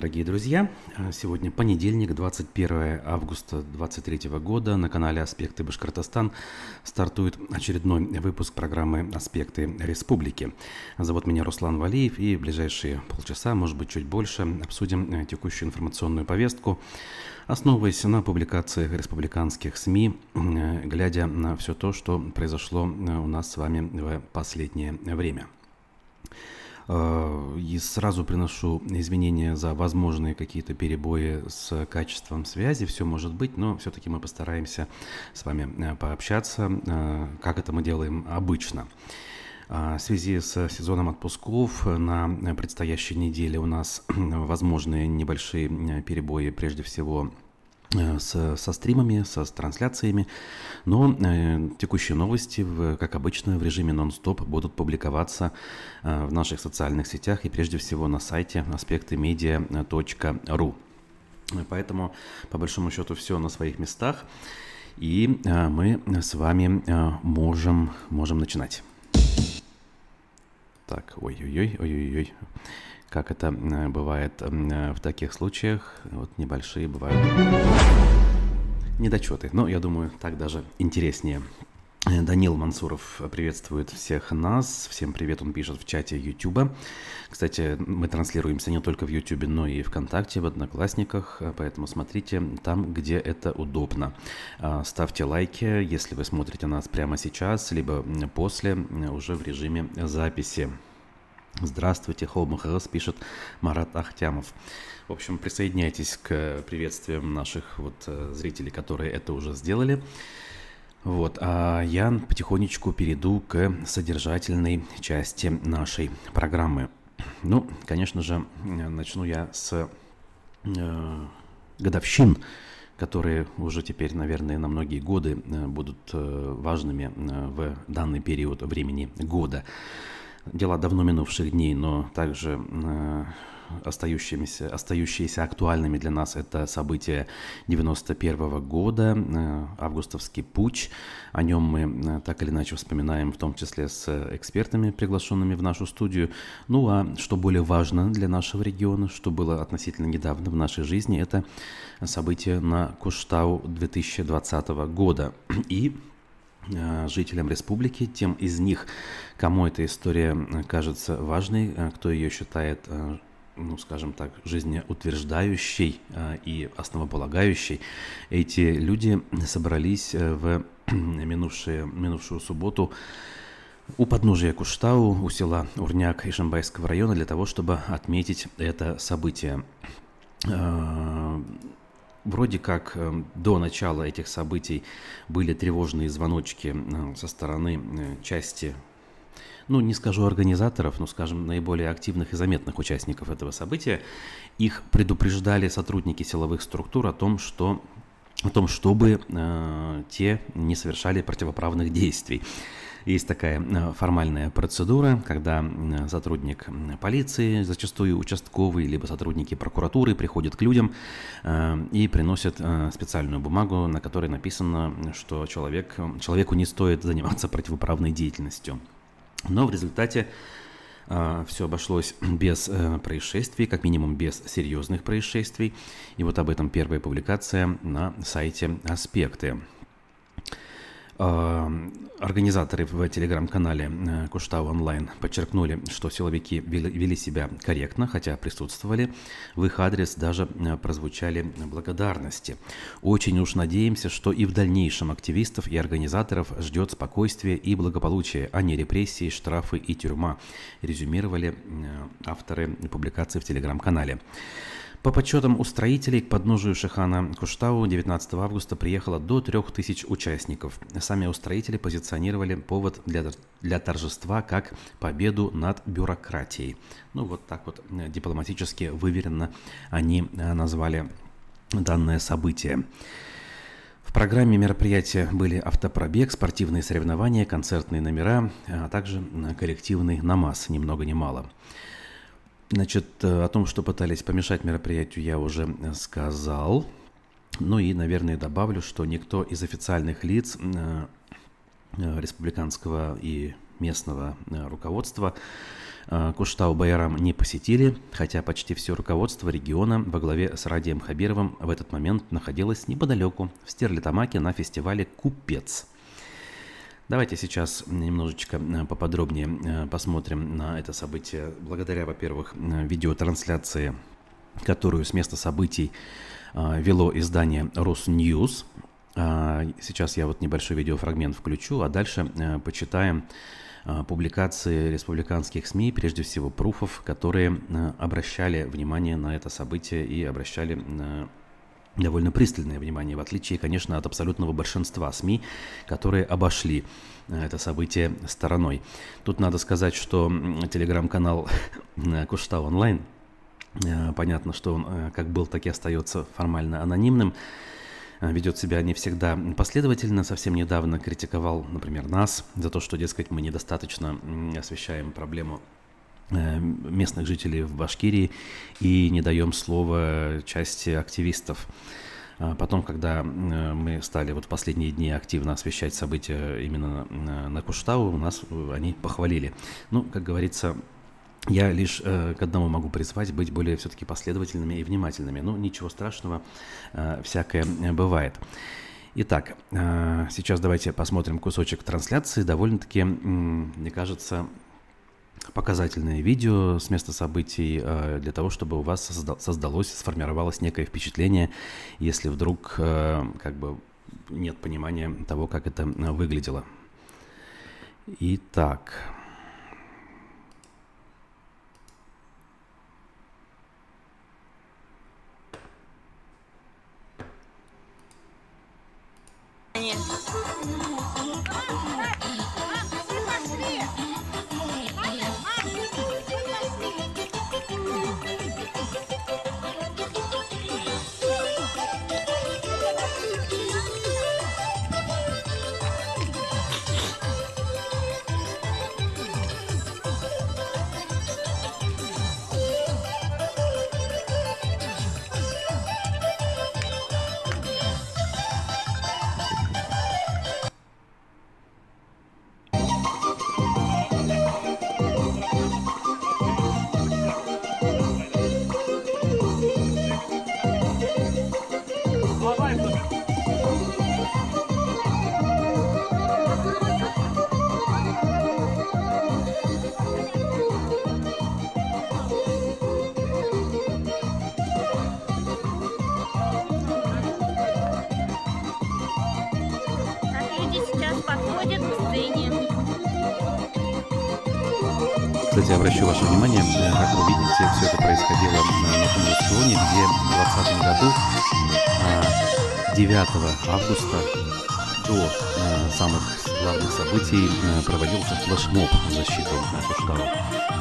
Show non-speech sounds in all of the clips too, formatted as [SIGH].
дорогие друзья! Сегодня понедельник, 21 августа 2023 года. На канале «Аспекты Башкортостан» стартует очередной выпуск программы «Аспекты Республики». Зовут меня Руслан Валиев, и в ближайшие полчаса, может быть, чуть больше, обсудим текущую информационную повестку, основываясь на публикациях республиканских СМИ, глядя на все то, что произошло у нас с вами в последнее время – Э, и сразу приношу извинения за возможные какие-то перебои с качеством связи. Все может быть, но все-таки мы постараемся с вами э, пообщаться, э, как это мы делаем обычно. В связи с сезоном отпусков на предстоящей неделе у нас [CLEARS THROAT] возможны небольшие перебои, прежде всего Э, с, со стримами, со, с трансляциями, но э, текущие новости, в, как обычно, в режиме нон-стоп будут публиковаться э, в наших социальных сетях и прежде всего на сайте аспектымедиа.ру. Поэтому, по большому счету, все на своих местах, и э, мы с вами э, можем, можем начинать. Так, ой-ой-ой, ой-ой-ой как это э, бывает э, в таких случаях, вот небольшие бывают недочеты. Но я думаю, так даже интереснее. Э, Данил Мансуров приветствует всех нас. Всем привет, он пишет в чате YouTube. Кстати, мы транслируемся не только в YouTube, но и ВКонтакте, в Одноклассниках, поэтому смотрите там, где это удобно. Ставьте лайки, если вы смотрите нас прямо сейчас, либо после, уже в режиме записи. Здравствуйте, Холмахарас, пишет Марат Ахтямов. В общем, присоединяйтесь к приветствиям наших вот э, зрителей, которые это уже сделали. Вот, а я потихонечку перейду к содержательной части нашей программы. Ну, конечно же, начну я с э, годовщин, которые уже теперь, наверное, на многие годы э, будут э, важными в данный период времени года дела давно минувших дней, но также э, остающимися, остающиеся актуальными для нас это события 91 -го года, э, августовский путь. О нем мы э, так или иначе вспоминаем, в том числе с экспертами, приглашенными в нашу студию. Ну а что более важно для нашего региона, что было относительно недавно в нашей жизни, это события на Куштау 2020 года. И жителям республики, тем из них, кому эта история э, кажется важной, э, кто ее считает, ну, скажем так, жизнеутверждающей и основополагающей, эти люди собрались в [CLEARS THROAT] минувшие, минувшую субботу у подножия Куштау, у села Урняк Ишимбайского района для того, чтобы отметить это событие. Вроде как э, до начала этих событий были тревожные звоночки э, со стороны э, части, ну не скажу организаторов, но скажем наиболее активных и заметных участников этого события. Их предупреждали сотрудники силовых структур о том, что о том, чтобы э, те не совершали противоправных действий. Есть такая э, формальная процедура, когда сотрудник полиции, зачастую участковый, либо сотрудники прокуратуры приходят к людям э, и приносят э, специальную бумагу, на которой написано, что человек, человеку не стоит заниматься противоправной деятельностью. Но в результате все обошлось без происшествий, как минимум без серьезных происшествий. И вот об этом первая публикация на сайте «Аспекты». Организаторы в телеграм-канале э, Куштау онлайн подчеркнули, что силовики вели себя корректно, хотя присутствовали. В их адрес даже э, прозвучали благодарности. Очень уж надеемся, что и в дальнейшем активистов и организаторов ждет спокойствие и благополучие, а не репрессии, штрафы и тюрьма, резюмировали э, авторы публикации в телеграм-канале. По подсчетам устроителей, к подножию Шихана Куштау 19 августа приехало до 3000 участников. Сами устроители позиционировали повод для, для торжества как победу над бюрократией. Ну вот так вот э, дипломатически выверенно они э, назвали данное событие. В программе мероприятия были автопробег, спортивные соревнования, концертные номера, а также коллективный намаз, ни много ни мало. Значит, э, о том, что пытались помешать мероприятию, я уже э, сказал. Ну и, наверное, добавлю, что никто из официальных лиц э, республиканского и местного руководства Куштау Байрам не посетили, хотя почти все руководство региона во главе с Радием Хабировым в этот момент находилось неподалеку, в Стерлитамаке на фестивале «Купец». Давайте сейчас немножечко э, поподробнее э, посмотрим на это событие. Благодаря, во-первых, э, видеотрансляции, которую с места событий вело издание Росньюз. Сейчас я вот небольшой видеофрагмент включу, а дальше почитаем публикации республиканских СМИ, прежде всего пруфов, которые обращали внимание на это событие и обращали довольно пристальное внимание, в отличие, конечно, от абсолютного большинства СМИ, которые обошли э, это событие стороной. Тут надо сказать, что телеграм-канал Кушта онлайн, э, понятно, что он э, как был, так и остается формально анонимным, ведет себя не всегда последовательно. Совсем недавно критиковал, например, нас за то, что, дескать, мы недостаточно освещаем проблему Э, местных жителей в Башкирии и не даем слова части активистов. А потом, когда э, мы стали вот в последние дни активно освещать события именно на, на Куштау, у нас э, они похвалили. Ну, как говорится, я лишь э, к одному могу призвать быть более все-таки последовательными и внимательными. Ну, ничего страшного, э, всякое бывает. Итак, э, сейчас давайте посмотрим кусочек трансляции. Довольно-таки, мне кажется, показательное видео с места событий э, для того, чтобы у вас создалось, сформировалось некое впечатление, если вдруг э, как бы нет понимания того, как это э, выглядело. Итак. 9 а, августа до э, самых главных событий э, проводился флешмоб в защиту Куштау,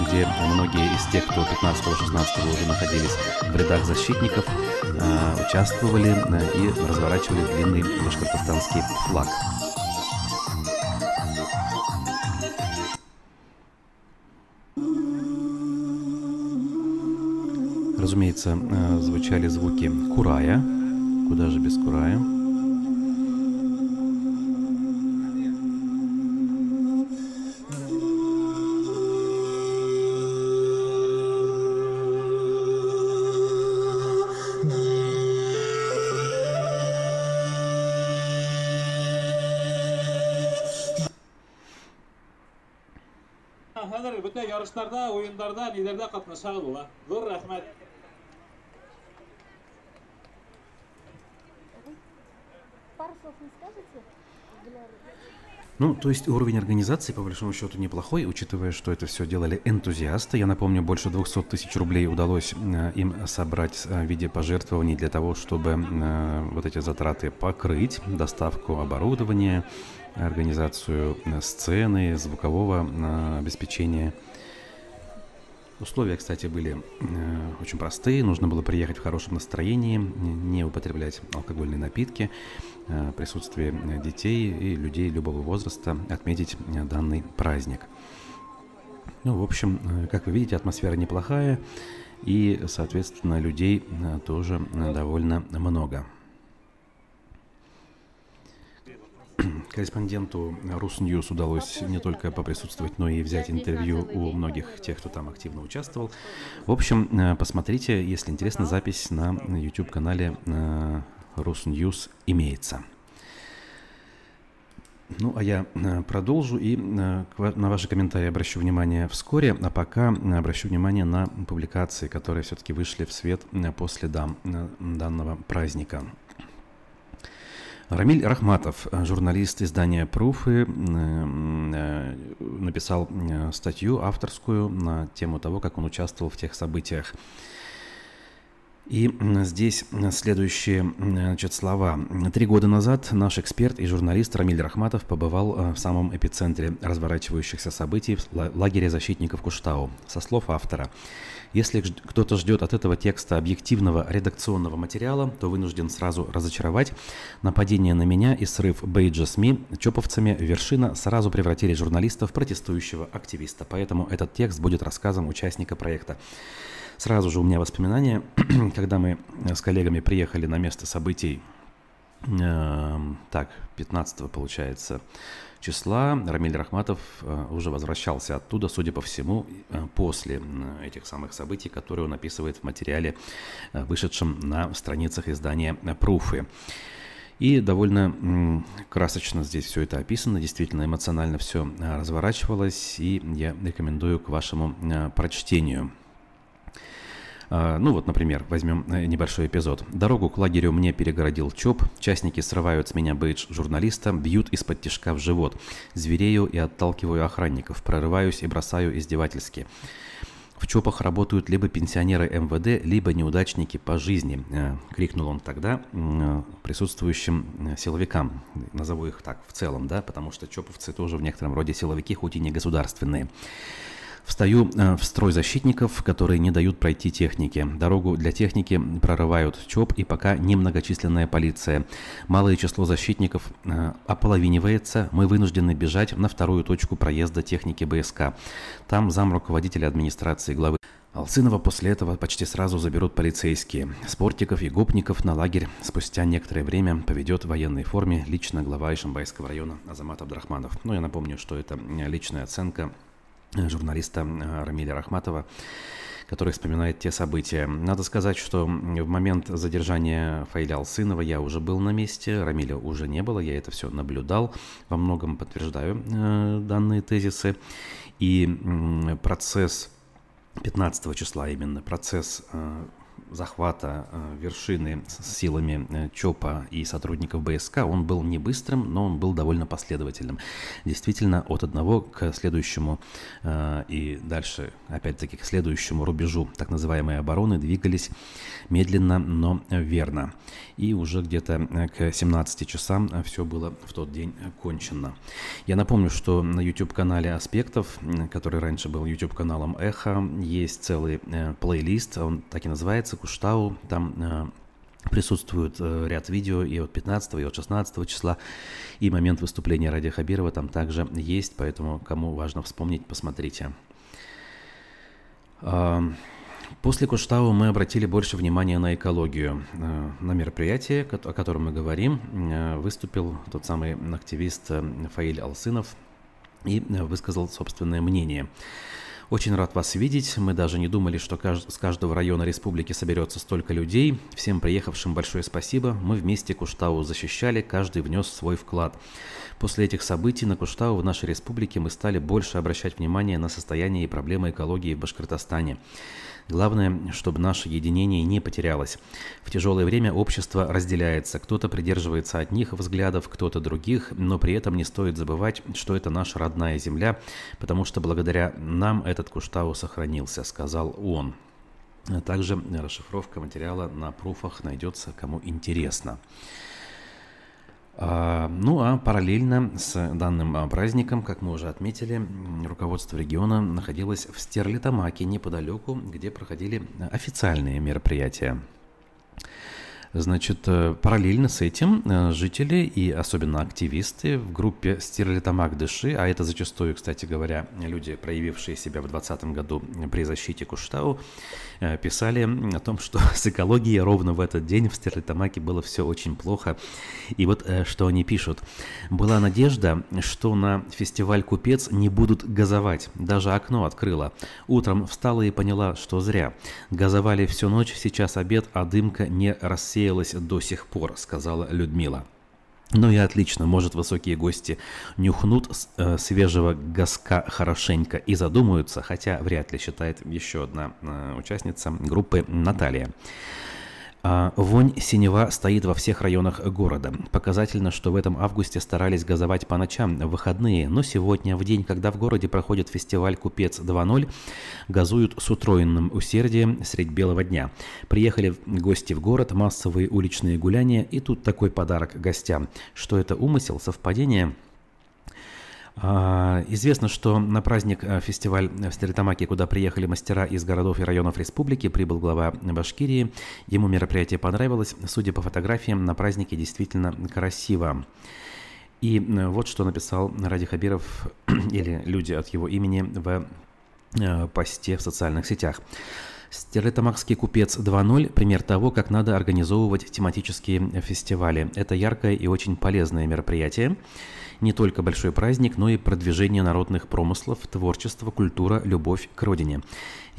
где многие из тех, кто 15-16 уже находились в рядах защитников, участвовали и разворачивали длинный башкортостанский флаг. Разумеется, э, звучали звуки курая. Куда же без курая? Хәзер бөтен ярышларда, уеннарда, ниләрдә катнашабыз була. Зур рәхмәт. Пару слов не скажете? Ну, то есть уровень организации, по большому счету, неплохой, учитывая, что это все делали энтузиасты. Я напомню, больше 200 тысяч рублей удалось э, им собрать э, в виде пожертвований для того, чтобы э, вот эти затраты покрыть, доставку оборудования, организацию сцены, звукового обеспечения – Условия, кстати, были э, очень простые. Нужно было приехать в хорошем настроении, не употреблять алкогольные напитки, э, присутствие детей и людей любого возраста, отметить э, данный праздник. Ну, в общем, э, как вы видите, атмосфера неплохая, и, соответственно, людей э, тоже э, довольно много. [CLEARS THROAT] корреспонденту Русньюз удалось не только поприсутствовать, но и взять интервью у многих тех, кто там активно участвовал. В общем, э, посмотрите, если интересно, запись на YouTube-канале э, Русньюз имеется. Ну, а я э, продолжу и на ваши комментарии обращу внимание вскоре, а пока обращу внимание на публикации, которые все-таки вышли в свет после данного праздника. Рамиль Рахматов, журналист издания «Пруфы», э, написал э, статью авторскую на тему того, как он участвовал в тех событиях. И здесь следующие значит, слова. Три года назад наш эксперт и журналист Рамиль Рахматов побывал э, в самом эпицентре разворачивающихся событий в лагере защитников Куштау. Со слов автора. Если кто-то ждет от этого текста объективного редакционного материала, то вынужден сразу разочаровать. Нападение на меня и срыв бейджа СМИ чоповцами вершина сразу превратили журналиста в протестующего активиста. Поэтому этот текст будет рассказом участника проекта. Сразу же у меня воспоминания, [CLEARS THROAT] когда мы с коллегами приехали на место событий, э, так, 15 получается, числа Рамиль Рахматов э, уже возвращался оттуда, судя по всему, э, после этих самых событий, которые он описывает в материале, э, вышедшем на страницах издания «Пруфы». И довольно красочно здесь все это описано, действительно эмоционально все разворачивалось, и я рекомендую к вашему прочтению. А, ну вот, например, возьмем э, небольшой эпизод. Дорогу к лагерю мне перегородил ЧОП, частники срывают с меня бейдж журналиста, бьют из-под тишка в живот. Зверею и отталкиваю охранников, прорываюсь и бросаю издевательски. В ЧОПах работают либо пенсионеры МВД, либо неудачники по жизни, э, крикнул он тогда э, присутствующим силовикам. Назову их так в целом, да, потому что ЧОПовцы тоже в некотором роде силовики, хоть и не государственные. Встаю э, в строй защитников, которые не дают пройти технике. Дорогу для техники прорывают ЧОП и пока немногочисленная полиция. Малое число защитников э, ополовинивается. Мы вынуждены бежать на вторую точку проезда техники БСК. Там зам руководителя администрации главы Алсынова после этого почти сразу заберут полицейские. Спортиков и гопников на лагерь спустя некоторое время поведет в военной форме лично глава Ишимбайского района Азамат Абдрахманов. Но ну, я напомню, что это личная оценка Э, журналиста э, Рамиля Рахматова, который вспоминает те события. Надо сказать, что в момент задержания Фаиля Алсынова я уже был на месте, Рамиля уже не было, я это все наблюдал, во многом подтверждаю э, данные тезисы. И процесс 15 числа именно, процесс э, захвата э, вершины с силами э, ЧОПа и сотрудников БСК, он был не быстрым, но он был довольно последовательным. Действительно, от одного к следующему э, и дальше, опять-таки, к следующему рубежу так называемой обороны двигались медленно, но верно. И уже где-то к 17 часам все было в тот день кончено. Я напомню, что на YouTube-канале «Аспектов», который раньше был YouTube-каналом «Эхо», есть целый плейлист, он так и называется Куштау, там э, присутствует э, ряд видео и от 15 и от 16 числа, и момент выступления Ради Хабирова там также есть, поэтому кому важно вспомнить, посмотрите. Э, после Куштау мы обратили больше внимания на экологию. Э, на мероприятии, о котором мы говорим, э, выступил тот самый активист Фаиль Алсынов и высказал собственное мнение. Очень рад вас видеть. Мы даже не думали, что с каждого района республики соберется столько людей. Всем приехавшим большое спасибо. Мы вместе Куштау защищали, каждый внес свой вклад. После этих событий на Куштау в нашей республике мы стали больше обращать внимание на состояние и проблемы экологии в Башкортостане. Главное, чтобы наше единение не потерялось. В тяжелое время общество разделяется. Кто-то придерживается одних взглядов, кто-то других, но при этом не стоит забывать, что это наша родная земля, потому что благодаря нам этот Куштау сохранился, сказал он. Также расшифровка материала на пруфах найдется, кому интересно. А, ну а параллельно с данным а, праздником, как мы уже отметили, руководство региона находилось в Стерлитамаке неподалеку, где проходили официальные мероприятия. Значит, э, параллельно с этим э, жители и особенно активисты в группе Стерлитамак Дыши, а это зачастую, кстати говоря, люди, проявившие себя в 2020 году при защите Куштау, э, писали о том, что [LAUGHS] с экологией ровно в этот день в Стерлитамаке было все очень плохо. И вот что они пишут. Была надежда, что на фестиваль «Купец» не будут газовать. Даже окно открыла. Утром встала и поняла, что зря. Газовали всю ночь, сейчас обед, а дымка не рассеялась рассеялась до сих пор», — сказала Людмила. Ну и отлично, может, высокие гости нюхнут э, свежего газка хорошенько и задумаются, хотя вряд ли считает еще одна э, участница группы Наталья. А, вонь синева стоит во всех районах города. Показательно, что в этом августе старались газовать по ночам в выходные, но сегодня, в день, когда в городе проходит фестиваль «Купец 2.0», газуют с утроенным усердием средь белого дня. Приехали гости в город, массовые уличные гуляния, и тут такой подарок гостям. Что это умысел, совпадение – известно, что на праздник э, фестиваль в Стеретамаке, куда приехали мастера из городов и районов республики, прибыл глава Башкирии. Ему мероприятие понравилось. Судя по фотографиям, на празднике действительно красиво. И э, вот что написал Ради Хабиров [CLEARS THROAT] или люди от его имени в э, посте в социальных сетях. Стерлитамакский купец 2.0 – пример того, как надо организовывать тематические фестивали. Это яркое и очень полезное мероприятие не только большой праздник, но и продвижение народных промыслов, творчество, культура, любовь к родине.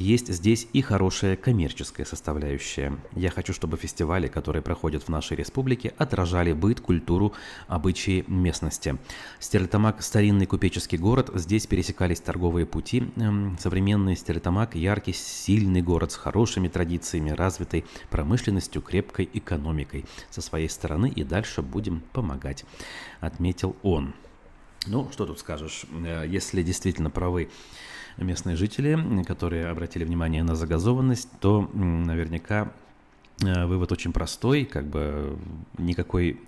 Есть здесь и хорошая коммерческая составляющая. Я хочу, чтобы фестивали, которые проходят в нашей республике, отражали быт, культуру, обычаи местности. Стерлитамак – старинный купеческий город, здесь пересекались торговые пути. Эм, современный Стерлитамак – яркий, сильный город с хорошими традициями, развитой промышленностью, крепкой экономикой. Со своей стороны и дальше будем помогать, отметил он. Ну, что тут скажешь, э, если действительно правы местные жители, которые обратили внимание на загазованность, то наверняка э, вывод очень простой, как бы никакой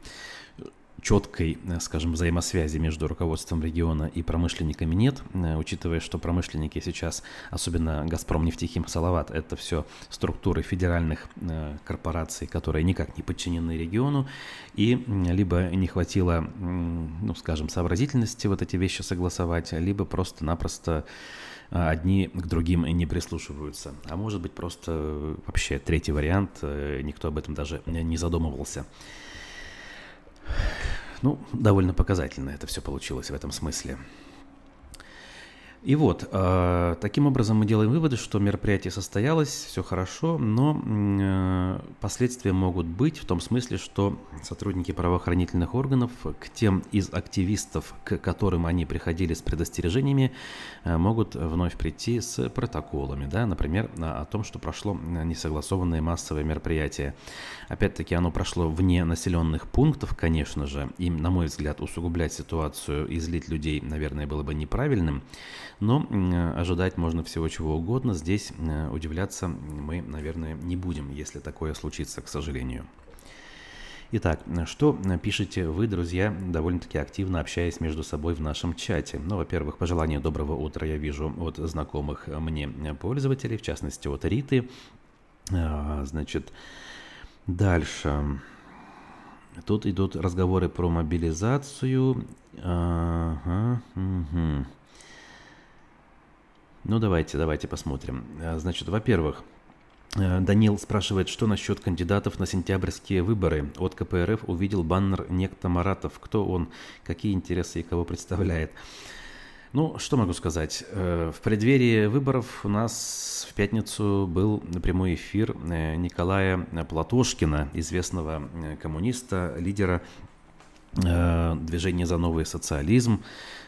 четкой, э, скажем, взаимосвязи между руководством региона и промышленниками нет, э, учитывая, что промышленники сейчас, особенно «Газпром», «Нефтехим», «Салават» — это все структуры федеральных корпораций, которые никак не подчинены региону, и либо не хватило, ну, скажем, сообразительности вот эти вещи согласовать, либо просто-напросто одни к другим не прислушиваются. А может быть просто э, вообще третий вариант, э, никто об этом даже не задумывался. Ну, довольно показательно это все получилось в этом смысле. И вот, э, таким образом мы делаем выводы, что мероприятие состоялось, все хорошо, но э, последствия могут быть в том смысле, что сотрудники правоохранительных органов к тем из активистов, к которым они приходили с предостережениями, э, могут вновь прийти с протоколами, да, например, о том, что прошло несогласованное массовое мероприятие. Опять-таки, оно прошло вне населенных пунктов, конечно же, и, на мой взгляд, усугублять ситуацию и злить людей, наверное, было бы неправильным. Но ожидать можно всего чего угодно. Здесь э, удивляться мы, наверное, не будем, если такое случится, к сожалению. Итак, что пишете вы, друзья, довольно-таки активно общаясь между собой в нашем чате? Ну, во-первых, пожелание доброго утра я вижу от знакомых мне пользователей, в частности от Риты. А, значит, дальше. Тут идут разговоры про мобилизацию. Ага, угу. Ну, давайте, давайте посмотрим. Э, значит, во-первых, э, Данил спрашивает, что насчет кандидатов на сентябрьские выборы. От КПРФ увидел баннер некто Маратов. Кто он, какие интересы и кого представляет. Ну, что могу сказать. Э, в преддверии выборов у нас в пятницу был прямой эфир Николая Платошкина, известного коммуниста, лидера движения за новый социализм,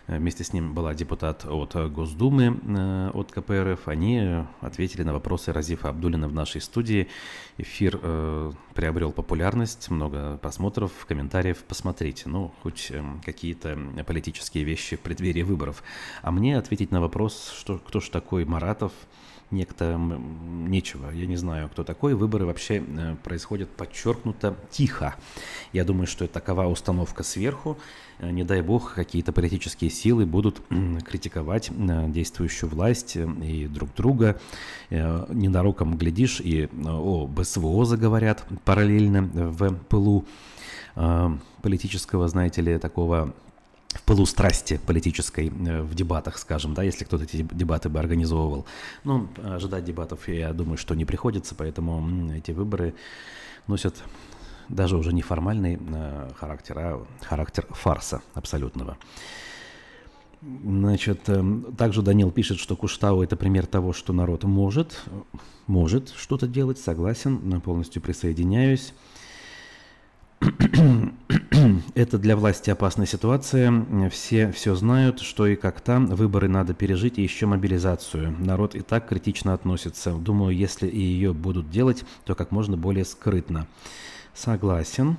вместе с ним была депутат от Госдумы, э, от КПРФ. Они ответили на вопросы Разифа Абдулина в нашей студии. Эфир э, приобрел популярность, много просмотров, комментариев. Посмотрите, ну, хоть э, какие-то политические вещи в преддверии выборов. А мне ответить на вопрос, что, кто же такой Маратов – некто нечего. Я не знаю, кто такой. Выборы вообще э, происходят подчеркнуто тихо. Я думаю, что это такова установка сверху. Э, не дай бог, какие-то политические силы будут критиковать э, действующую власть и друг друга. Ненароком глядишь, и о БСВО заговорят параллельно в пылу политического, знаете ли, такого в пылу страсти политической э, в дебатах, скажем, да, если кто-то эти дебаты бы организовывал. Но ожидать дебатов, я думаю, что не приходится, поэтому эти выборы носят даже уже не формальный э, характер, а характер фарса абсолютного. Значит, э, также Данил пишет, что Куштау – это пример того, что народ может, может что-то делать, согласен, полностью присоединяюсь. [CLEARS THROAT] Это для власти опасная ситуация. Все все знают, что и как там. Выборы надо пережить и еще мобилизацию. Народ и так критично относится. Думаю, если и ее будут делать, то как можно более скрытно. Согласен.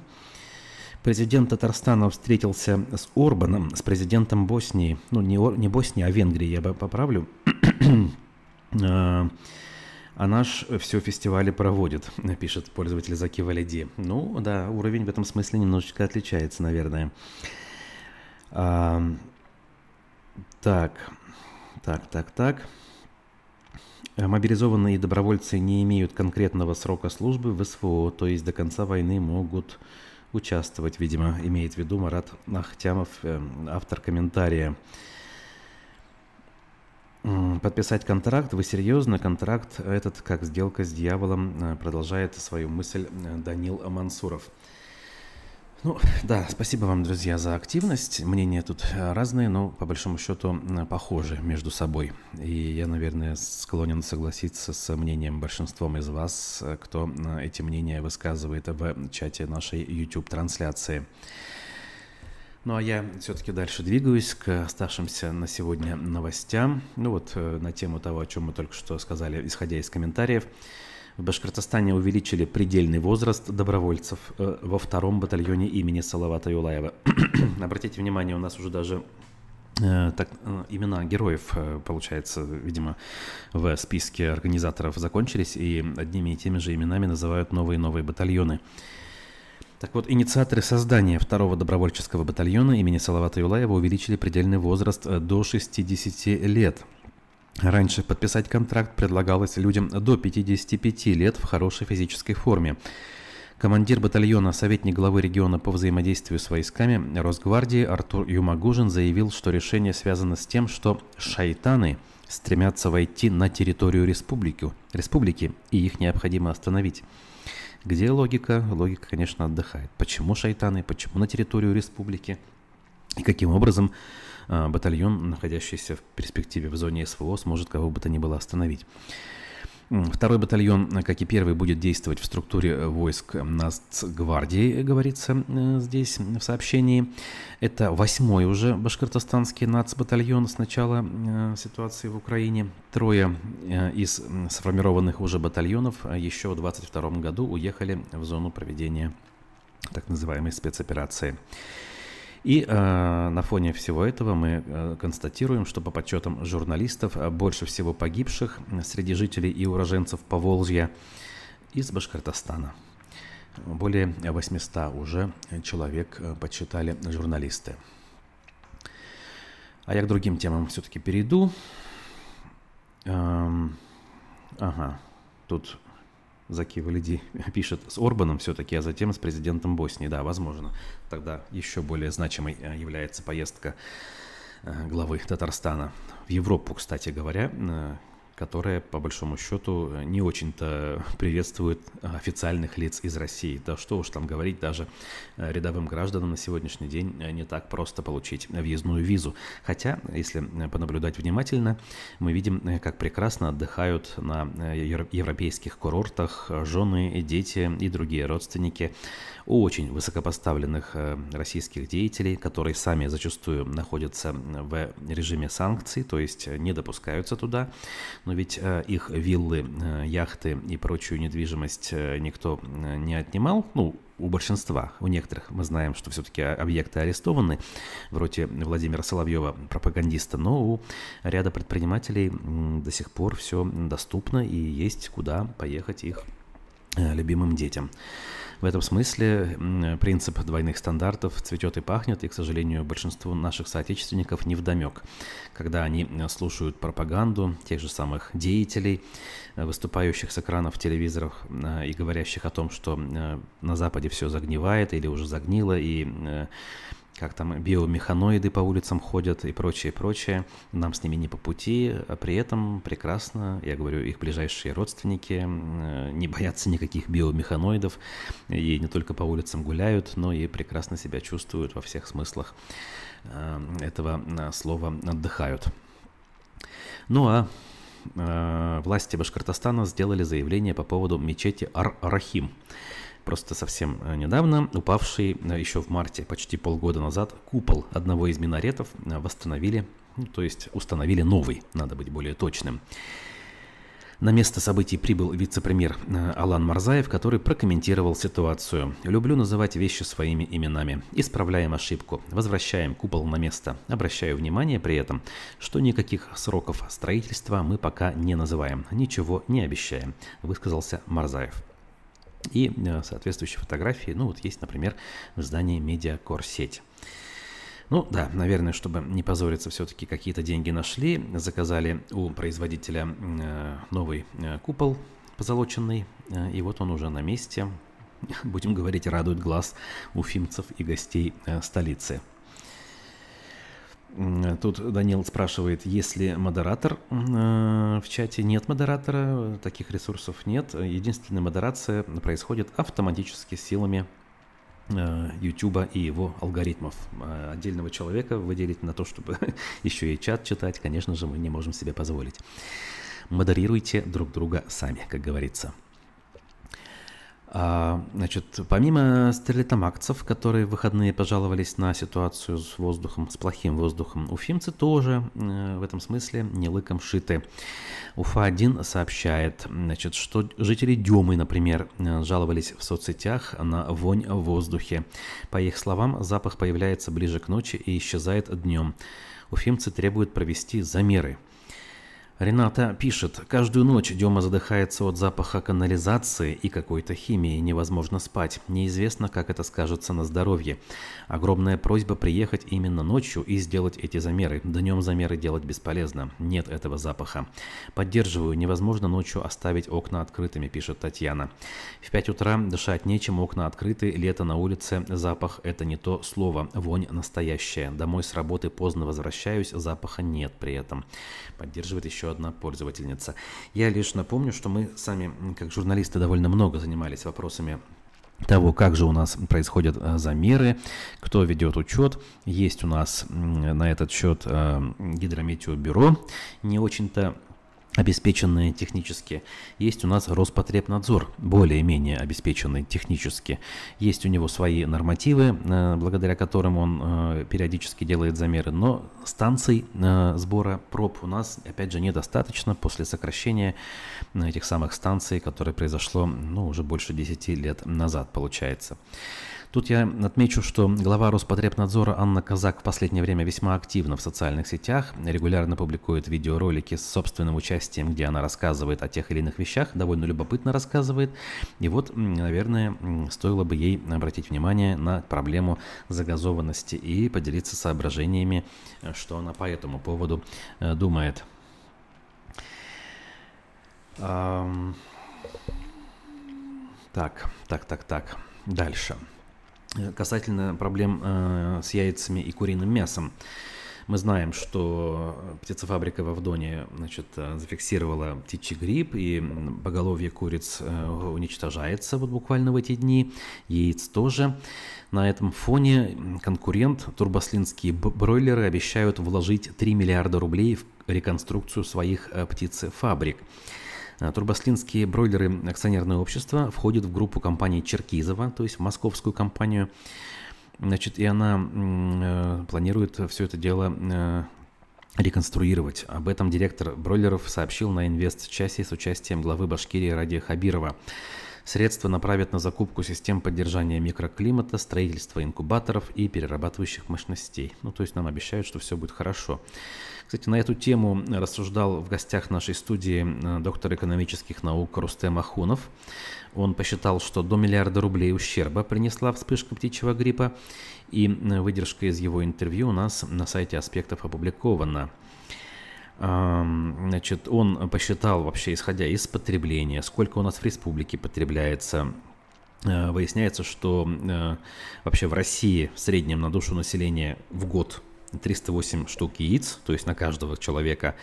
Президент Татарстана встретился с Орбаном, с президентом Боснии. Ну, не, не Боснии, а Венгрии, я бы поправлю. [CLEARS THROAT] А, наш все фестивали проводит, [LAUGHS] пишет пользователь Заки Валиди. Ну да, уровень в этом смысле немножечко отличается, наверное. А, так, так, так, так. Мобилизованные добровольцы не имеют конкретного срока службы в СВО, то есть до конца войны могут участвовать, видимо, имеет в виду Марат Ахтямов, э, автор комментария. Подписать контракт, вы серьезно? Контракт этот как сделка с дьяволом, э, продолжает свою мысль э, Данил Мансуров. Ну, да, спасибо вам, друзья, за активность. Мнения тут э, разные, но по большому счету похожи между собой. И я, наверное, склонен согласиться с мнением большинством из вас, кто эти мнения высказывает в чате нашей YouTube-трансляции. Ну а я все-таки дальше двигаюсь к оставшимся на сегодня новостям. Ну вот э, на тему того, о чем мы только что сказали, исходя из комментариев. В Башкортостане увеличили предельный возраст добровольцев э, во втором батальоне имени Салавата Юлаева. [CLEARS THROAT] Обратите внимание, у нас уже даже э, так, имена героев, получается, видимо, в списке организаторов закончились, и одними и теми же именами называют новые и новые батальоны. Так вот, инициаторы создания второго добровольческого батальона имени Салавата Юлаева увеличили предельный возраст э, до 60 лет. Раньше подписать контракт предлагалось людям до 55 лет в хорошей физической форме. Командир батальона, советник главы региона по взаимодействию с войсками Росгвардии Артур Юмагужин заявил, что решение связано с тем, что шайтаны стремятся войти на территорию республики, республики и их необходимо остановить. Где логика? Логика, конечно, отдыхает. Почему шайтаны? Почему на территорию республики? И каким образом э, батальон, находящийся в перспективе в зоне СВО, сможет кого бы то ни было остановить? Второй батальон, как и первый, будет действовать в структуре э, войск Нацгвардии, говорится э, здесь в сообщении. Это восьмой уже башкортостанский нацбатальон с начала э, ситуации в Украине. Трое из сформированных уже батальонов еще в 22 году уехали в зону проведения так называемой спецоперации. И э, на фоне всего этого мы э, констатируем, что по подсчетам журналистов э, больше всего погибших среди жителей и уроженцев Поволжья из Башкортостана. Более 800 уже человек э, подсчитали журналисты. А я к другим темам все-таки перейду. Эм, ага, тут Заки Валиди [LAUGHS] пишет с Орбаном все-таки, а затем с президентом Боснии. Да, возможно. Тогда еще более значимой э, является поездка э, главы Татарстана в Европу, кстати говоря. Э, которая, по большому счету, не очень-то приветствует официальных лиц из России. Да что уж там говорить, даже рядовым гражданам на сегодняшний день не так просто получить въездную визу. Хотя, если понаблюдать внимательно, мы видим, как прекрасно отдыхают на европейских курортах жены, дети и другие родственники очень высокопоставленных э, российских деятелей, которые сами зачастую находятся в режиме санкций, то есть не допускаются туда, но ведь э, их виллы, э, яхты и прочую недвижимость никто не отнимал, ну, у большинства, у некоторых мы знаем, что все-таки объекты арестованы, вроде Владимира Соловьева, пропагандиста, но у ряда предпринимателей до сих пор все доступно и есть куда поехать их любимым детям. В этом смысле принцип двойных стандартов цветет и пахнет, и, к сожалению, большинству наших соотечественников не вдомек, когда они слушают пропаганду тех же самых деятелей, э, выступающих с экранов телевизоров э, и говорящих о том, что э, на Западе все загнивает или уже загнило, и как там биомеханоиды по улицам ходят и прочее, прочее. Нам с ними не по пути, а при этом прекрасно, я говорю, их ближайшие родственники э, не боятся никаких биомеханоидов и не только по улицам гуляют, но и прекрасно себя чувствуют во всех смыслах э, этого э, слова отдыхают. Ну а власти Башкортостана сделали заявление по поводу мечети Ар-Рахим просто совсем э, недавно упавший э, еще в марте, почти полгода назад, купол одного из минаретов э, восстановили, ну, то есть установили новый, надо быть более точным. На место событий прибыл вице-премьер Алан Марзаев, который прокомментировал ситуацию. «Люблю называть вещи своими именами. Исправляем ошибку. Возвращаем купол на место. Обращаю внимание при этом, что никаких сроков строительства мы пока не называем. Ничего не обещаем», – высказался Марзаев. И э, соответствующие фотографии, ну вот есть, например, в здании Медиакор сеть. Ну да, наверное, чтобы не позориться, все-таки какие-то деньги нашли, заказали у производителя э, новый э, купол позолоченный, и вот он уже на месте, [LAUGHS] будем говорить, радует глаз уфимцев и гостей столицы. Тут Данил спрашивает, есть ли модератор э, в чате. Нет модератора, таких ресурсов нет. Единственная модерация происходит автоматически силами э, YouTube и его алгоритмов. Э, отдельного человека выделить на то, чтобы [LAUGHS] еще и чат читать, конечно же, мы не можем себе позволить. Модерируйте друг друга сами, как говорится. А, значит, помимо стерлитамакцев, которые в выходные пожаловались на ситуацию с воздухом, с плохим воздухом, уфимцы тоже э, в этом смысле не лыком шиты. Уфа-1 сообщает, значит, что жители Демы, например, э, жаловались в соцсетях на вонь в воздухе. По их словам, запах появляется ближе к ночи и исчезает днем. Уфимцы требуют провести замеры – Рената пишет, каждую ночь Дема задыхается от запаха канализации и какой-то химии, невозможно спать, неизвестно, как это скажется на здоровье. Огромная просьба приехать именно ночью и сделать эти замеры. Днем замеры делать бесполезно, нет этого запаха. Поддерживаю, невозможно ночью оставить окна открытыми, пишет Татьяна. В 5 утра дышать нечем, окна открыты, лето на улице, запах это не то слово, вонь настоящая. Домой с работы поздно возвращаюсь, запаха нет при этом. Поддерживает еще еще одна пользовательница. Я лишь напомню, что мы сами, как журналисты, довольно много занимались вопросами того, как же у нас происходят э, замеры, кто ведет учет. Есть у нас на этот счет э, гидрометеобюро, не очень-то обеспеченные технически. Есть у нас Роспотребнадзор, более-менее обеспеченный технически. Есть у него свои нормативы, э, благодаря которым он э, периодически делает замеры, но станций э, сбора проб у нас, опять же, недостаточно после сокращения этих самых станций, которое произошло ну, уже больше 10 лет назад, получается. Тут я отмечу, что глава Роспотребнадзора Анна Казак в последнее время весьма активна в социальных сетях, регулярно публикует видеоролики с собственным участием, где она рассказывает о тех или иных вещах, довольно любопытно рассказывает. И вот, наверное, стоило бы ей обратить внимание на проблему загазованности и поделиться соображениями, что она по этому поводу э, думает. Так, так, так, так. Дальше. Касательно проблем э, с яйцами и куриным мясом. Мы знаем, что птицефабрика в Авдоне значит, зафиксировала птичий грипп, и поголовье куриц уничтожается вот буквально в эти дни, яиц тоже. На этом фоне конкурент, турбослинские бройлеры, обещают вложить 3 миллиарда рублей в реконструкцию своих птицефабрик. Турбослинские бройлеры акционерное общество входит в группу компаний Черкизова, то есть в московскую компанию. Значит, и она э, планирует все это дело э, реконструировать. Об этом директор бройлеров сообщил на инвест-часе с участием главы Башкирии Ради Хабирова. Средства направят на закупку систем поддержания микроклимата, строительство инкубаторов и перерабатывающих мощностей. Ну, то есть нам обещают, что все будет хорошо. Кстати, на эту тему рассуждал в гостях нашей студии э, доктор экономических наук Рустем Ахунов. Он посчитал, что до миллиарда рублей ущерба принесла вспышка птичьего гриппа, и э, выдержка из его интервью у нас на сайте аспектов опубликована. Значит, он посчитал вообще, исходя из потребления, сколько у нас в республике потребляется. Э, выясняется, что э, вообще в России в среднем на душу населения в год 308 штук яиц, то есть на каждого человека.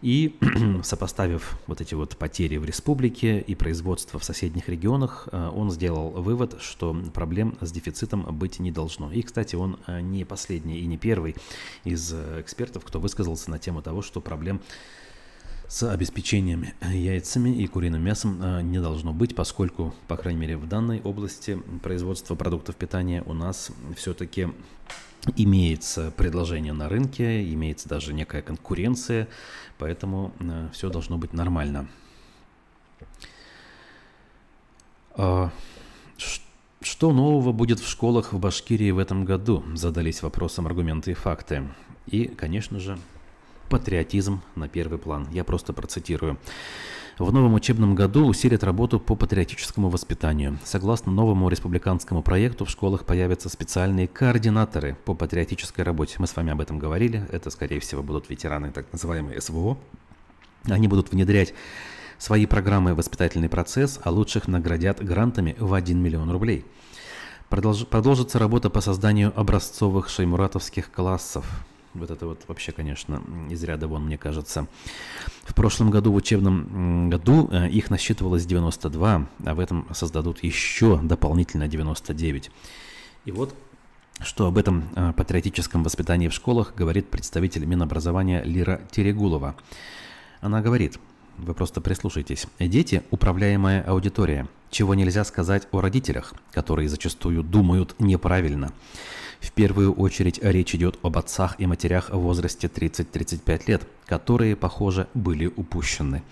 И [CLEARS THROAT] сопоставив вот эти вот потери в республике и производство в соседних регионах, э, он сделал вывод, что проблем с дефицитом быть не должно. И, кстати, он э, не последний и не первый из э, экспертов, кто высказался на тему того, что проблем с обеспечением яйцами и куриным мясом не должно быть, поскольку, по крайней мере, в данной области производства продуктов питания у нас все-таки имеется предложение на рынке, имеется даже некая конкуренция, поэтому э, все должно быть нормально. А, что нового будет в школах в Башкирии в этом году? Задались вопросом аргументы и факты. И, конечно же, патриотизм на первый план. Я просто процитирую. В новом учебном году усилят работу по патриотическому воспитанию. Согласно новому республиканскому проекту, в школах появятся специальные координаторы по патриотической работе. Мы с вами об этом говорили. Это, скорее всего, будут ветераны так называемые СВО. Они будут внедрять свои программы «Воспитательный процесс», а лучших наградят грантами в 1 миллион рублей. Продолж... Продолжится работа по созданию образцовых шеймуратовских классов. Вот это вот вообще, конечно, из ряда вон, мне кажется. В прошлом году, в учебном году, э, их насчитывалось 92, а в этом создадут еще дополнительно 99. И вот что об этом э, патриотическом воспитании в школах говорит представитель Минобразования Лира Терегулова. Она говорит, вы просто прислушайтесь. Дети – управляемая аудитория, чего нельзя сказать о родителях, которые зачастую думают неправильно. В первую очередь речь идет об отцах и матерях в возрасте 30-35 лет, которые, похоже, были упущены.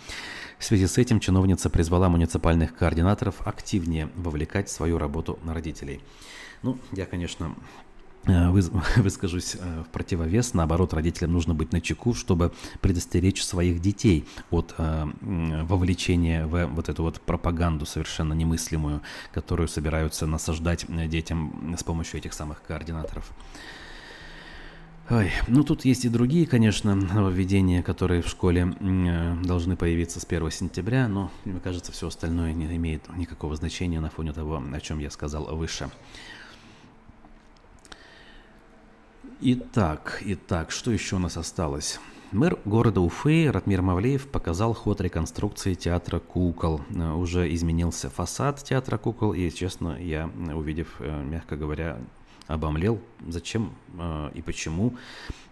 В связи с этим чиновница призвала муниципальных координаторов активнее вовлекать свою работу на родителей. Ну, я, конечно, [LAUGHS] выскажусь э, в противовес. Наоборот, родителям нужно быть на чеку, чтобы предостеречь своих детей от э, вовлечения в вот эту вот пропаганду совершенно немыслимую, которую собираются насаждать детям с помощью этих самых координаторов. Ой, ну тут есть и другие, конечно, нововведения, которые в школе должны появиться с 1 сентября, но мне кажется, все остальное не имеет никакого значения на фоне того, о чем я сказал выше. Итак, итак, что еще у нас осталось? Мэр города Уфы Ратмир Мавлеев показал ход реконструкции театра кукол. Э, уже изменился фасад театра кукол, и, честно, я, увидев, э, мягко говоря, обомлел, зачем э, и почему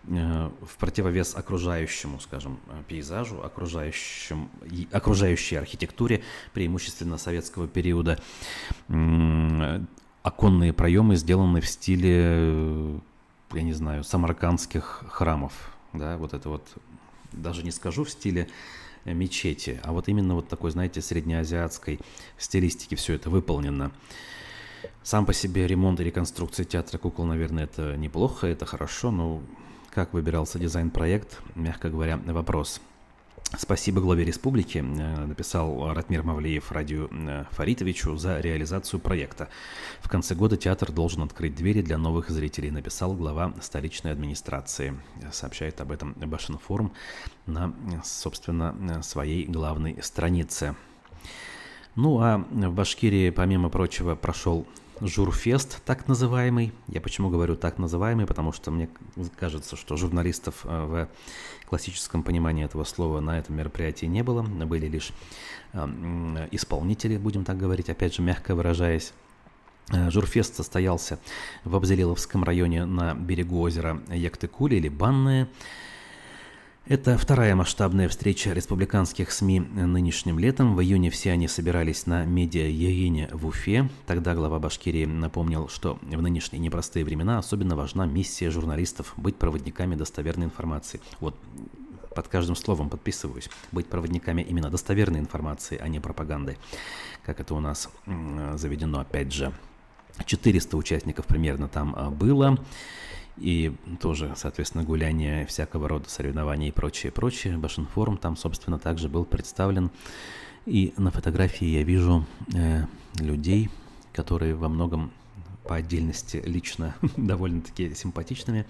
в противовес окружающему, скажем, пейзажу, окружающим, окружающей архитектуре, преимущественно советского периода, оконные проемы сделаны в стиле я не знаю, самаркандских храмов, да, вот это вот, даже не скажу в стиле э, мечети, а вот именно вот такой, знаете, среднеазиатской стилистики все это выполнено. Сам по себе ремонт и реконструкция театра кукол, наверное, это неплохо, это хорошо, но как выбирался дизайн-проект, мягко говоря, вопрос – Спасибо главе республики, э, написал Ратмир Мавлеев Радию э, Фаритовичу за реализацию проекта. В конце года театр должен открыть двери для новых зрителей, написал глава столичной администрации. Сообщает об этом Башинформ на, собственно, своей главной странице. Ну а в Башкирии, помимо прочего, прошел журфест так называемый. Я почему говорю так называемый, потому что мне кажется, что журналистов э, в классическом понимании этого слова на этом мероприятии не было. Были лишь исполнители, будем так говорить, опять же, мягко выражаясь. Журфест состоялся в Абзелиловском районе на берегу озера Яктыкули или Банное. Это вторая масштабная встреча республиканских СМИ нынешним летом. В июне все они собирались на медиа-яине в Уфе. Тогда глава Башкирии напомнил, что в нынешние непростые времена особенно важна миссия журналистов быть проводниками достоверной информации. Вот под каждым словом подписываюсь. Быть проводниками именно достоверной информации, а не пропаганды, как это у нас заведено опять же. 400 участников примерно там а, было и тоже, соответственно, гуляние всякого рода соревнований и прочее, прочее. Башинформ там, собственно, также был представлен. И на фотографии я вижу э, людей, которые во многом по отдельности лично [LAUGHS] довольно-таки симпатичными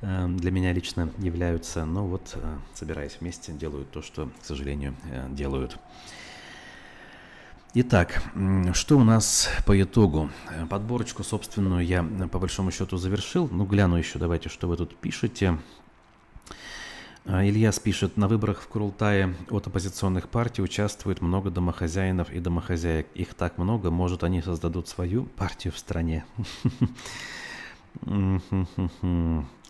э, для меня лично являются. Но вот, э, собираясь вместе, делают то, что, к сожалению, э, делают. Итак, что у нас по итогу? Подборочку собственную я по большому счету завершил. Ну, гляну еще, давайте, что вы тут пишете. А, Ильяс пишет, на выборах в Курултае от оппозиционных партий участвует много домохозяинов и домохозяек. Их так много, может, они создадут свою партию в стране. [LAUGHS]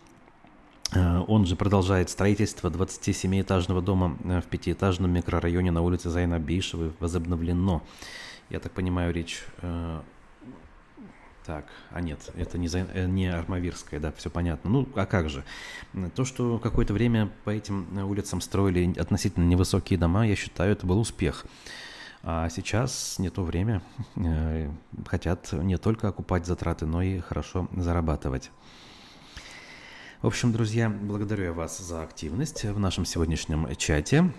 Э, он же продолжает строительство 27-этажного дома э, в пятиэтажном микрорайоне на улице Зайна Бейшевой возобновлено. Я так понимаю, речь... Э, так, а нет, это не, не Армавирская, да, все понятно. Ну, а как же? То, что какое-то время по этим улицам строили относительно невысокие дома, я считаю, это был успех. А сейчас не то время. Хотят не только окупать затраты, но и хорошо зарабатывать. В общем, друзья, благодарю я вас за активность в нашем сегодняшнем чате.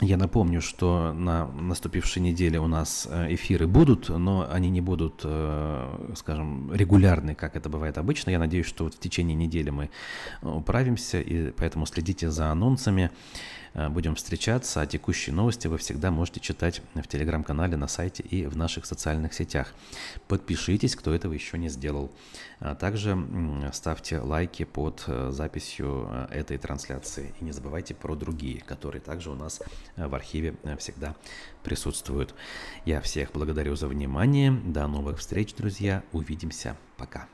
Я напомню, что на наступившей неделе у нас э, эфиры будут, но они не будут, э, скажем, регулярны, как это бывает обычно. Я надеюсь, что вот в течение недели мы управимся, и поэтому следите за анонсами. Э, будем встречаться, а текущие новости вы всегда можете читать в телеграм-канале, на сайте и в наших социальных сетях. Подпишитесь, кто этого еще не сделал. А также ставьте лайки под э, записью э, этой трансляции. И не забывайте про другие, которые также у нас в архиве всегда присутствуют. Я всех благодарю за внимание. До новых встреч, друзья. Увидимся. Пока.